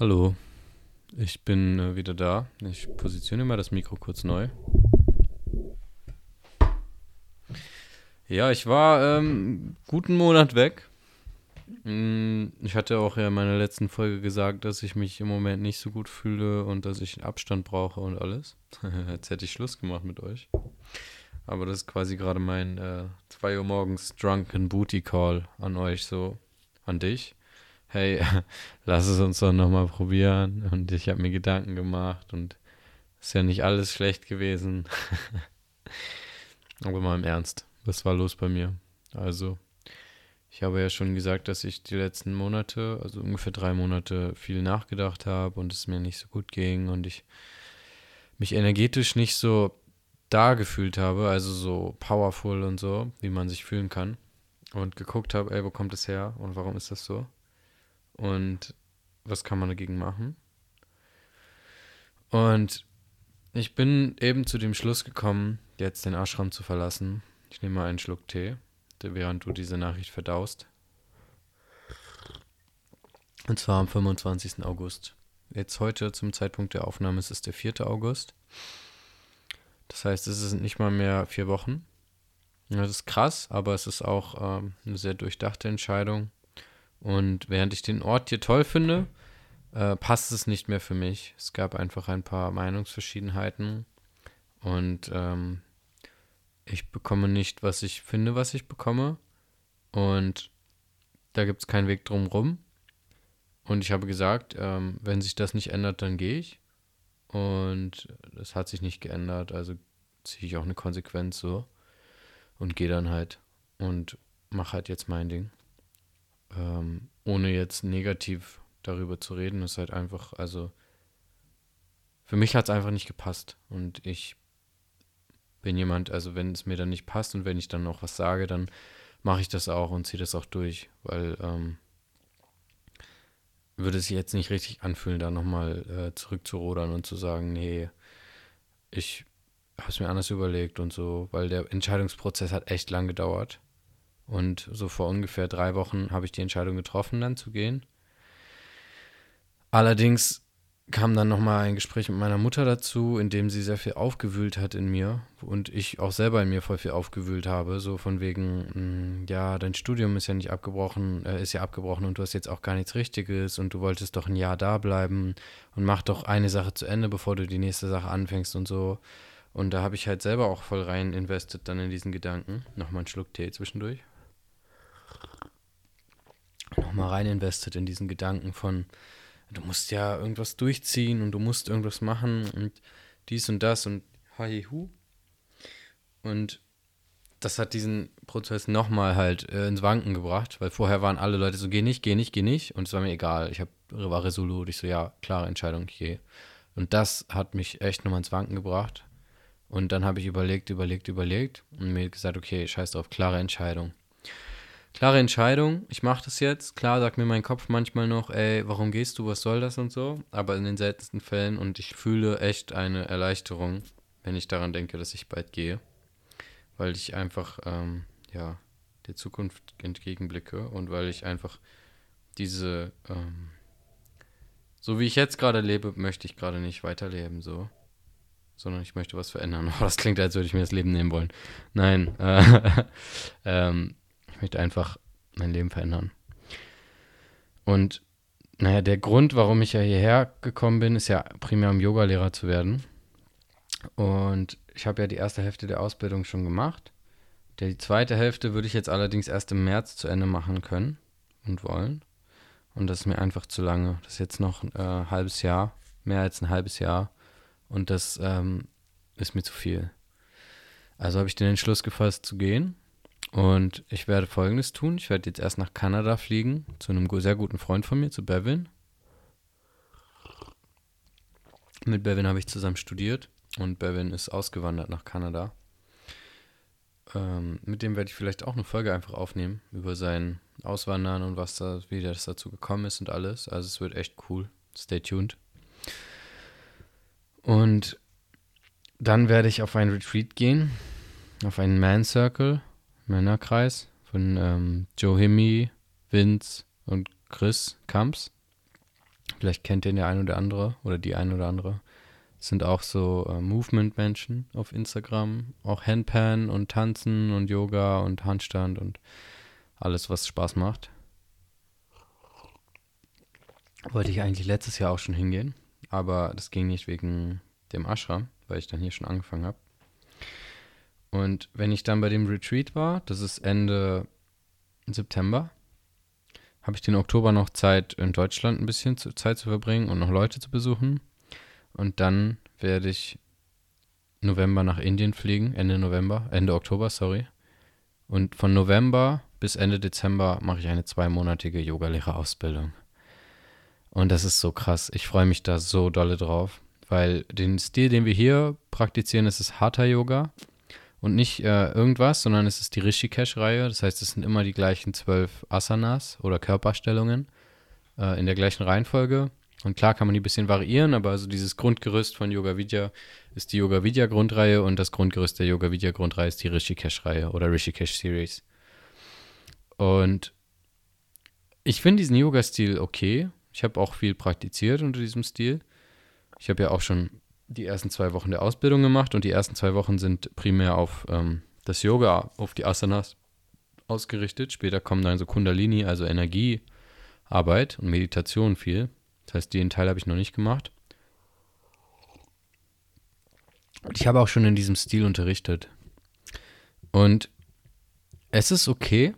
Hallo, ich bin äh, wieder da. Ich positioniere mal das Mikro kurz neu. Ja, ich war ähm, guten Monat weg. Mm, Ich hatte auch ja in meiner letzten Folge gesagt, dass ich mich im Moment nicht so gut fühle und dass ich Abstand brauche und alles. Jetzt hätte ich Schluss gemacht mit euch. Aber das ist quasi gerade mein äh, 2 Uhr morgens Drunken Booty Call an euch, so an dich. Hey, lass es uns doch nochmal probieren. Und ich habe mir Gedanken gemacht und ist ja nicht alles schlecht gewesen. Aber mal im Ernst, was war los bei mir? Also, ich habe ja schon gesagt, dass ich die letzten Monate, also ungefähr drei Monate, viel nachgedacht habe und es mir nicht so gut ging und ich mich energetisch nicht so da gefühlt habe, also so powerful und so, wie man sich fühlen kann. Und geguckt habe, ey, wo kommt es her und warum ist das so? Und was kann man dagegen machen? Und ich bin eben zu dem Schluss gekommen, jetzt den Ashram zu verlassen. Ich nehme mal einen Schluck Tee, während du diese Nachricht verdaust. Und zwar am 25. August. Jetzt heute zum Zeitpunkt der Aufnahme ist es der 4. August. Das heißt, es sind nicht mal mehr vier Wochen. Das ist krass, aber es ist auch ähm, eine sehr durchdachte Entscheidung. Und während ich den Ort hier toll finde, äh, passt es nicht mehr für mich. Es gab einfach ein paar Meinungsverschiedenheiten und ähm, ich bekomme nicht, was ich finde, was ich bekomme. Und da gibt es keinen Weg drum rum. Und ich habe gesagt, ähm, wenn sich das nicht ändert, dann gehe ich. Und das hat sich nicht geändert, also ziehe ich auch eine Konsequenz so und gehe dann halt und mache halt jetzt mein Ding. Ähm, ohne jetzt negativ darüber zu reden, ist halt einfach, also für mich hat es einfach nicht gepasst. Und ich bin jemand, also wenn es mir dann nicht passt und wenn ich dann noch was sage, dann mache ich das auch und ziehe das auch durch, weil ähm, würde es sich jetzt nicht richtig anfühlen, da nochmal äh, zurückzurudern und zu sagen, nee, ich habe es mir anders überlegt und so, weil der Entscheidungsprozess hat echt lang gedauert. Und so vor ungefähr drei Wochen habe ich die Entscheidung getroffen, dann zu gehen. Allerdings kam dann nochmal ein Gespräch mit meiner Mutter dazu, in dem sie sehr viel aufgewühlt hat in mir und ich auch selber in mir voll viel aufgewühlt habe, so von wegen, mh, ja, dein Studium ist ja nicht abgebrochen, äh, ist ja abgebrochen und du hast jetzt auch gar nichts Richtiges und du wolltest doch ein Jahr da bleiben und mach doch eine Sache zu Ende, bevor du die nächste Sache anfängst und so. Und da habe ich halt selber auch voll rein invested dann in diesen Gedanken. Nochmal einen Schluck Tee zwischendurch. Nochmal rein invested in diesen Gedanken von, du musst ja irgendwas durchziehen und du musst irgendwas machen und dies und das und hu. Und das hat diesen Prozess nochmal halt äh, ins Wanken gebracht, weil vorher waren alle Leute so, geh nicht, geh nicht, geh nicht. Und es war mir egal. Ich hab, war resolut. Ich so, ja, klare Entscheidung, ich gehe. Und das hat mich echt nochmal ins Wanken gebracht. Und dann habe ich überlegt, überlegt, überlegt und mir gesagt, okay, scheiß drauf, klare Entscheidung. Klare Entscheidung, ich mache das jetzt. Klar sagt mir mein Kopf manchmal noch, ey, warum gehst du, was soll das und so. Aber in den seltensten Fällen und ich fühle echt eine Erleichterung, wenn ich daran denke, dass ich bald gehe. Weil ich einfach, ähm, ja, der Zukunft entgegenblicke und weil ich einfach diese, ähm, so wie ich jetzt gerade lebe, möchte ich gerade nicht weiterleben, so sondern ich möchte was verändern. Oh, das klingt, als würde ich mir das Leben nehmen wollen. Nein, äh, ähm, ich möchte einfach mein Leben verändern. Und naja, der Grund, warum ich ja hierher gekommen bin, ist ja primär um Yogalehrer zu werden. Und ich habe ja die erste Hälfte der Ausbildung schon gemacht. Die zweite Hälfte würde ich jetzt allerdings erst im März zu Ende machen können und wollen. Und das ist mir einfach zu lange. Das ist jetzt noch ein äh, halbes Jahr, mehr als ein halbes Jahr. Und das ähm, ist mir zu viel. Also habe ich den Entschluss gefasst zu gehen. Und ich werde folgendes tun. Ich werde jetzt erst nach Kanada fliegen, zu einem sehr guten Freund von mir, zu Bevin. Mit Bevin habe ich zusammen studiert und Bevin ist ausgewandert nach Kanada. Ähm, mit dem werde ich vielleicht auch eine Folge einfach aufnehmen über sein Auswandern und was da, wie das dazu gekommen ist und alles. Also es wird echt cool. Stay tuned. Und dann werde ich auf ein Retreat gehen, auf einen Man Circle, Männerkreis von ähm, Joe Himmy, Vince und Chris Kamps. Vielleicht kennt den der ein oder andere oder die ein oder andere. Das sind auch so äh, Movement-Menschen auf Instagram. Auch Handpan und Tanzen und Yoga und Handstand und alles, was Spaß macht. Wollte ich eigentlich letztes Jahr auch schon hingehen, aber das ging nicht wegen dem Ashram, weil ich dann hier schon angefangen habe. Und wenn ich dann bei dem Retreat war, das ist Ende September, habe ich den Oktober noch Zeit, in Deutschland ein bisschen zu, Zeit zu verbringen und noch Leute zu besuchen. Und dann werde ich November nach Indien fliegen, Ende November, Ende Oktober, sorry. Und von November bis Ende Dezember mache ich eine zweimonatige Yogalehrerausbildung. Und das ist so krass. Ich freue mich da so dolle drauf, weil den Stil, den wir hier praktizieren, ist es Hatha Yoga und nicht äh, irgendwas, sondern es ist die Rishikesh-Reihe. Das heißt, es sind immer die gleichen zwölf Asanas oder Körperstellungen äh, in der gleichen Reihenfolge. Und klar kann man die ein bisschen variieren, aber also dieses Grundgerüst von Yoga Vidya ist die Yoga Vidya Grundreihe und das Grundgerüst der Yoga Vidya Grundreihe ist die Rishikesh-Reihe oder Rishikesh Series. Und ich finde diesen Yoga-Stil okay. Ich habe auch viel praktiziert unter diesem Stil. Ich habe ja auch schon die ersten zwei Wochen der Ausbildung gemacht und die ersten zwei Wochen sind primär auf ähm, das Yoga, auf die Asanas ausgerichtet. Später kommen dann so Kundalini, also Energiearbeit und Meditation viel. Das heißt, den Teil habe ich noch nicht gemacht. Und ich habe auch schon in diesem Stil unterrichtet. Und es ist okay.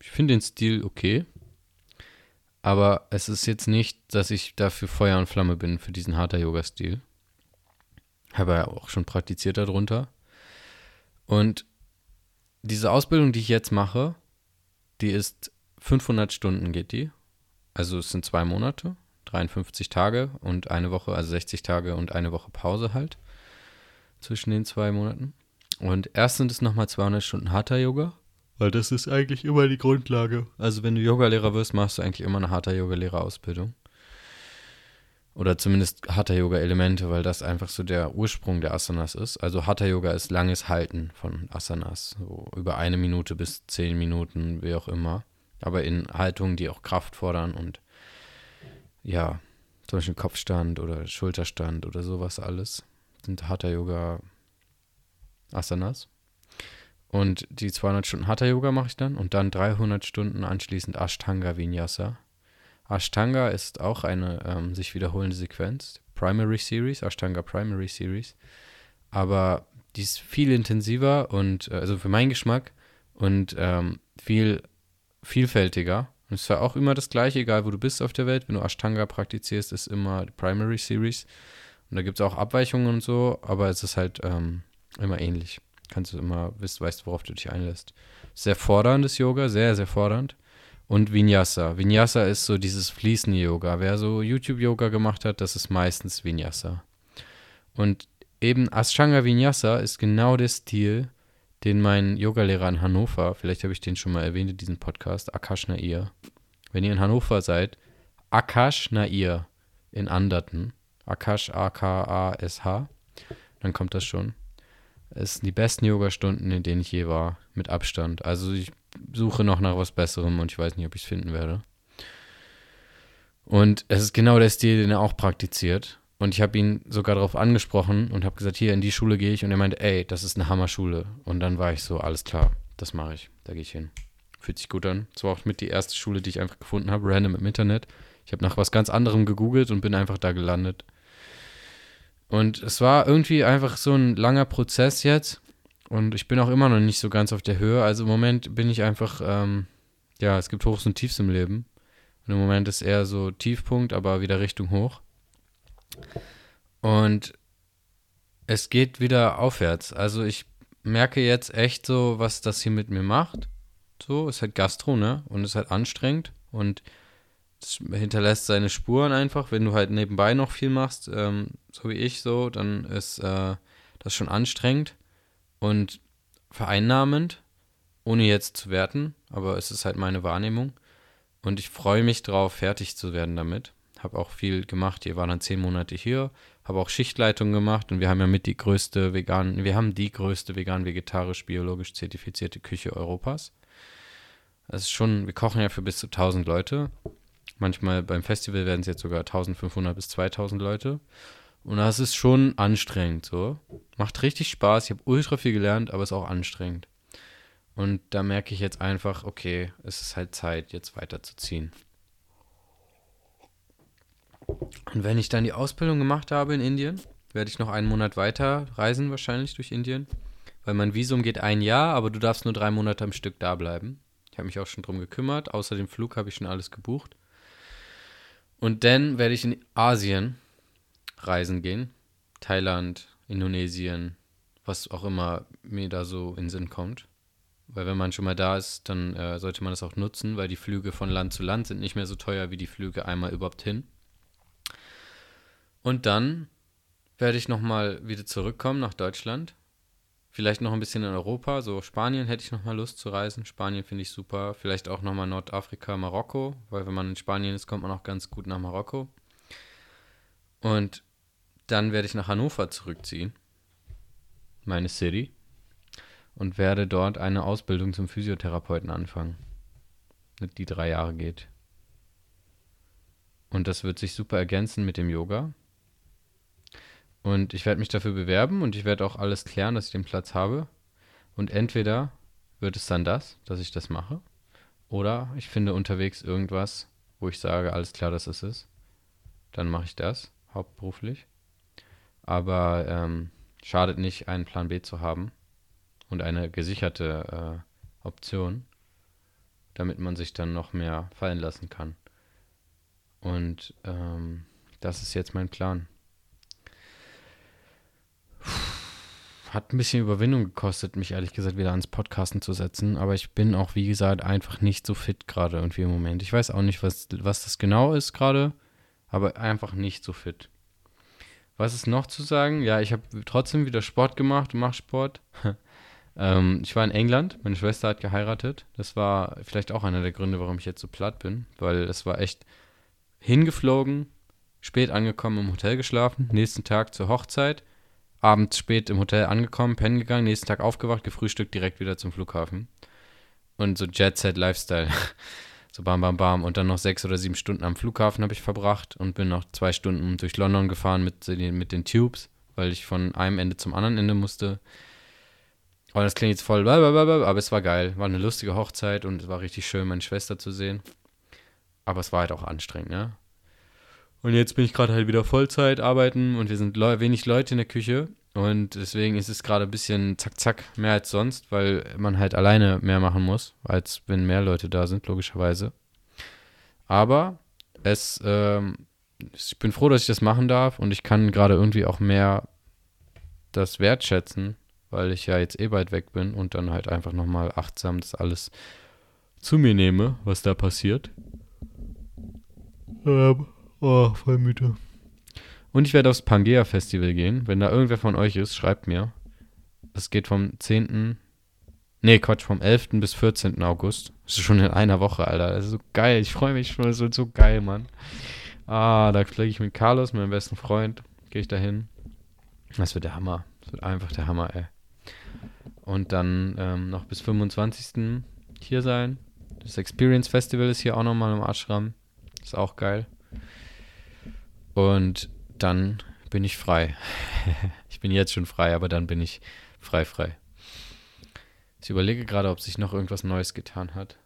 Ich finde den Stil okay. Aber es ist jetzt nicht, dass ich dafür Feuer und Flamme bin für diesen harter Yoga-Stil. Habe ja auch schon praktiziert darunter. Und diese Ausbildung, die ich jetzt mache, die ist 500 Stunden geht die. Also es sind zwei Monate, 53 Tage und eine Woche, also 60 Tage und eine Woche Pause halt zwischen den zwei Monaten. Und erst sind es nochmal 200 Stunden Hatha Yoga, weil das ist eigentlich immer die Grundlage. Also wenn du Yogalehrer wirst, machst du eigentlich immer eine Hatha Yoga Lehrerausbildung. Oder zumindest Hatha Yoga Elemente, weil das einfach so der Ursprung der Asanas ist. Also Hatha Yoga ist langes Halten von Asanas, so über eine Minute bis zehn Minuten, wie auch immer. Aber in Haltungen, die auch Kraft fordern und ja, zum Beispiel Kopfstand oder Schulterstand oder sowas alles sind Hatha Yoga Asanas. Und die 200 Stunden Hatha Yoga mache ich dann und dann 300 Stunden anschließend Ashtanga Vinyasa. Ashtanga ist auch eine ähm, sich wiederholende Sequenz. Primary Series, Ashtanga Primary Series. Aber die ist viel intensiver und, äh, also für meinen Geschmack, und ähm, viel vielfältiger. Und es ist ja auch immer das gleiche, egal wo du bist auf der Welt. Wenn du Ashtanga praktizierst, ist immer die Primary Series. Und da gibt es auch Abweichungen und so, aber es ist halt ähm, immer ähnlich. Kannst du immer, weißt, weißt, worauf du dich einlässt. Sehr forderndes Yoga, sehr, sehr fordernd und Vinyasa. Vinyasa ist so dieses fließende Yoga. Wer so YouTube-Yoga gemacht hat, das ist meistens Vinyasa. Und eben Ashtanga Vinyasa ist genau der Stil, den mein Yogalehrer in Hannover, vielleicht habe ich den schon mal erwähnt in diesem Podcast, Akash Nair. Wenn ihr in Hannover seid, Akash Nair in Anderten, Akash A-K-A-S-H, dann kommt das schon. Es sind die besten Yogastunden, in denen ich je war, mit Abstand. Also ich suche noch nach was Besserem und ich weiß nicht, ob ich es finden werde. Und es ist genau der Stil, den er auch praktiziert. Und ich habe ihn sogar darauf angesprochen und habe gesagt, hier in die Schule gehe ich. Und er meinte, ey, das ist eine Hammerschule. Und dann war ich so, alles klar, das mache ich. Da gehe ich hin. Fühlt sich gut an. Das war auch mit die erste Schule, die ich einfach gefunden habe, random im Internet. Ich habe nach was ganz anderem gegoogelt und bin einfach da gelandet. Und es war irgendwie einfach so ein langer Prozess jetzt. Und ich bin auch immer noch nicht so ganz auf der Höhe. Also im Moment bin ich einfach, ähm, ja, es gibt Hochs und Tiefs im Leben. Und im Moment ist eher so Tiefpunkt, aber wieder Richtung hoch. Und es geht wieder aufwärts. Also ich merke jetzt echt so, was das hier mit mir macht. So, ist halt Gastro, ne? Und ist halt anstrengend. Und es hinterlässt seine Spuren einfach. Wenn du halt nebenbei noch viel machst, ähm, so wie ich so, dann ist äh, das schon anstrengend und vereinnahmend, ohne jetzt zu werten, aber es ist halt meine Wahrnehmung. Und ich freue mich drauf, fertig zu werden damit. Habe auch viel gemacht. Ihr war dann zehn Monate hier, habe auch Schichtleitung gemacht und wir haben ja mit die größte vegan, wir haben die größte vegan-vegetarisch-biologisch zertifizierte Küche Europas. Das ist schon, wir kochen ja für bis zu 1000 Leute Manchmal beim Festival werden es jetzt sogar 1500 bis 2000 Leute. Und das ist schon anstrengend so. Macht richtig Spaß. Ich habe ultra viel gelernt, aber es ist auch anstrengend. Und da merke ich jetzt einfach, okay, es ist halt Zeit, jetzt weiterzuziehen. Und wenn ich dann die Ausbildung gemacht habe in Indien, werde ich noch einen Monat weiter reisen, wahrscheinlich durch Indien. Weil mein Visum geht ein Jahr, aber du darfst nur drei Monate am Stück da bleiben. Ich habe mich auch schon drum gekümmert. Außer dem Flug habe ich schon alles gebucht. Und dann werde ich in Asien reisen gehen. Thailand, Indonesien, was auch immer mir da so in Sinn kommt. Weil wenn man schon mal da ist, dann äh, sollte man das auch nutzen, weil die Flüge von Land zu Land sind nicht mehr so teuer wie die Flüge einmal überhaupt hin. Und dann werde ich nochmal wieder zurückkommen nach Deutschland. Vielleicht noch ein bisschen in Europa, so Spanien hätte ich nochmal Lust zu reisen. Spanien finde ich super. Vielleicht auch nochmal Nordafrika, Marokko, weil wenn man in Spanien ist, kommt man auch ganz gut nach Marokko. Und dann werde ich nach Hannover zurückziehen, meine City, und werde dort eine Ausbildung zum Physiotherapeuten anfangen, die drei Jahre geht. Und das wird sich super ergänzen mit dem Yoga. Und ich werde mich dafür bewerben und ich werde auch alles klären, dass ich den Platz habe. Und entweder wird es dann das, dass ich das mache, oder ich finde unterwegs irgendwas, wo ich sage, alles klar, dass es ist. Dann mache ich das, hauptberuflich. Aber ähm, schadet nicht, einen Plan B zu haben und eine gesicherte äh, Option, damit man sich dann noch mehr fallen lassen kann. Und ähm, das ist jetzt mein Plan. Hat ein bisschen Überwindung gekostet, mich ehrlich gesagt wieder ans Podcasten zu setzen. Aber ich bin auch, wie gesagt, einfach nicht so fit gerade irgendwie im Moment. Ich weiß auch nicht, was, was das genau ist gerade, aber einfach nicht so fit. Was ist noch zu sagen? Ja, ich habe trotzdem wieder Sport gemacht mache Sport. ähm, ich war in England, meine Schwester hat geheiratet. Das war vielleicht auch einer der Gründe, warum ich jetzt so platt bin, weil es war echt hingeflogen, spät angekommen, im Hotel geschlafen, nächsten Tag zur Hochzeit, abends spät im Hotel angekommen, pennen gegangen, nächsten Tag aufgewacht, gefrühstückt, direkt wieder zum Flughafen. Und so Jet Set Lifestyle. So bam, bam, bam. Und dann noch sechs oder sieben Stunden am Flughafen habe ich verbracht und bin noch zwei Stunden durch London gefahren mit, mit den Tubes, weil ich von einem Ende zum anderen Ende musste. Aber das klingt jetzt voll, aber es war geil. War eine lustige Hochzeit und es war richtig schön, meine Schwester zu sehen. Aber es war halt auch anstrengend, ja. Und jetzt bin ich gerade halt wieder Vollzeit arbeiten und wir sind le wenig Leute in der Küche. Und deswegen ist es gerade ein bisschen zack, zack, mehr als sonst, weil man halt alleine mehr machen muss, als wenn mehr Leute da sind, logischerweise. Aber es, ähm, ich bin froh, dass ich das machen darf und ich kann gerade irgendwie auch mehr das wertschätzen, weil ich ja jetzt eh bald weg bin und dann halt einfach nochmal achtsam das alles zu mir nehme, was da passiert. Ähm, oh, voll müde. Und ich werde aufs Pangea Festival gehen. Wenn da irgendwer von euch ist, schreibt mir. Das geht vom 10. Nee, Quatsch, vom 11. bis 14. August. Das ist schon in einer Woche, Alter. Das ist so geil. Ich freue mich schon. Das wird so geil, Mann. Ah, da fliege ich mit Carlos, meinem besten Freund. Gehe ich da hin. Das wird der Hammer. Das wird einfach der Hammer, ey. Und dann ähm, noch bis 25. hier sein. Das Experience Festival ist hier auch nochmal im Ashram. Ist auch geil. Und dann bin ich frei. ich bin jetzt schon frei, aber dann bin ich frei, frei. Ich überlege gerade, ob sich noch irgendwas Neues getan hat.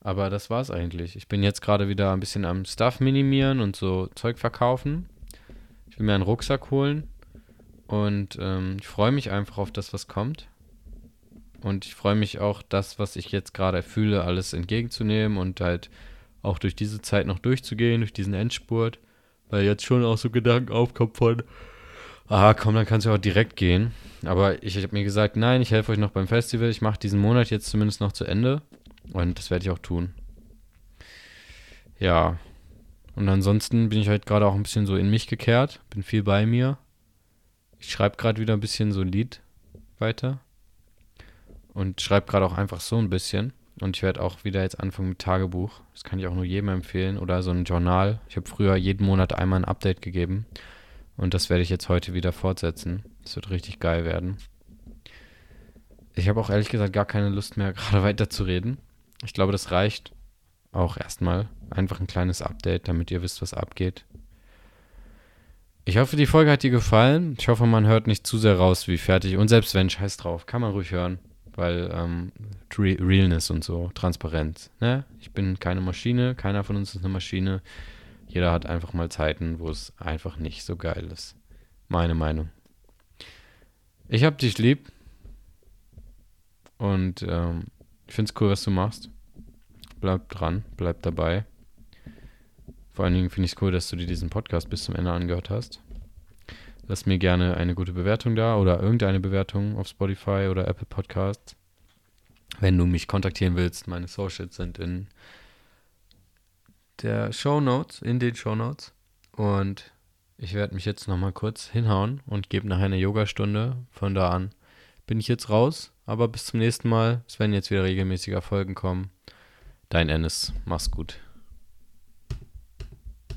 Aber das war's eigentlich. Ich bin jetzt gerade wieder ein bisschen am Stuff minimieren und so Zeug verkaufen. Ich will mir einen Rucksack holen. Und ähm, ich freue mich einfach auf das, was kommt. Und ich freue mich auch, das, was ich jetzt gerade fühle, alles entgegenzunehmen und halt auch durch diese Zeit noch durchzugehen, durch diesen Endspurt. Weil jetzt schon auch so Gedanken aufkommen von, ah komm, dann kannst du auch direkt gehen. Aber ich habe mir gesagt, nein, ich helfe euch noch beim Festival. Ich mache diesen Monat jetzt zumindest noch zu Ende. Und das werde ich auch tun. Ja. Und ansonsten bin ich halt gerade auch ein bisschen so in mich gekehrt. Bin viel bei mir. Ich schreibe gerade wieder ein bisschen so ein Lied weiter. Und schreibe gerade auch einfach so ein bisschen. Und ich werde auch wieder jetzt anfangen mit Tagebuch. Das kann ich auch nur jedem empfehlen. Oder so ein Journal. Ich habe früher jeden Monat einmal ein Update gegeben. Und das werde ich jetzt heute wieder fortsetzen. Das wird richtig geil werden. Ich habe auch ehrlich gesagt gar keine Lust mehr, gerade weiter zu reden. Ich glaube, das reicht. auch erstmal einfach ein kleines Update, damit ihr wisst, was abgeht. Ich hoffe, die Folge hat dir gefallen. Ich hoffe, man hört nicht zu sehr raus, wie fertig. Und selbst wenn, scheiß drauf, kann man ruhig hören. Weil ähm, Realness und so, Transparenz. Ne? Ich bin keine Maschine, keiner von uns ist eine Maschine. Jeder hat einfach mal Zeiten, wo es einfach nicht so geil ist. Meine Meinung. Ich hab dich lieb. Und ähm, ich find's cool, was du machst. Bleib dran, bleib dabei. Vor allen Dingen finde ich es cool, dass du dir diesen Podcast bis zum Ende angehört hast. Lass mir gerne eine gute Bewertung da oder irgendeine Bewertung auf Spotify oder Apple Podcasts. Wenn du mich kontaktieren willst, meine Socials sind in der Show Notes, in den Show Notes. Und ich werde mich jetzt nochmal kurz hinhauen und gebe nachher eine Yogastunde. Von da an bin ich jetzt raus, aber bis zum nächsten Mal. Es werden jetzt wieder regelmäßiger Folgen kommen. Dein Ennis, mach's gut.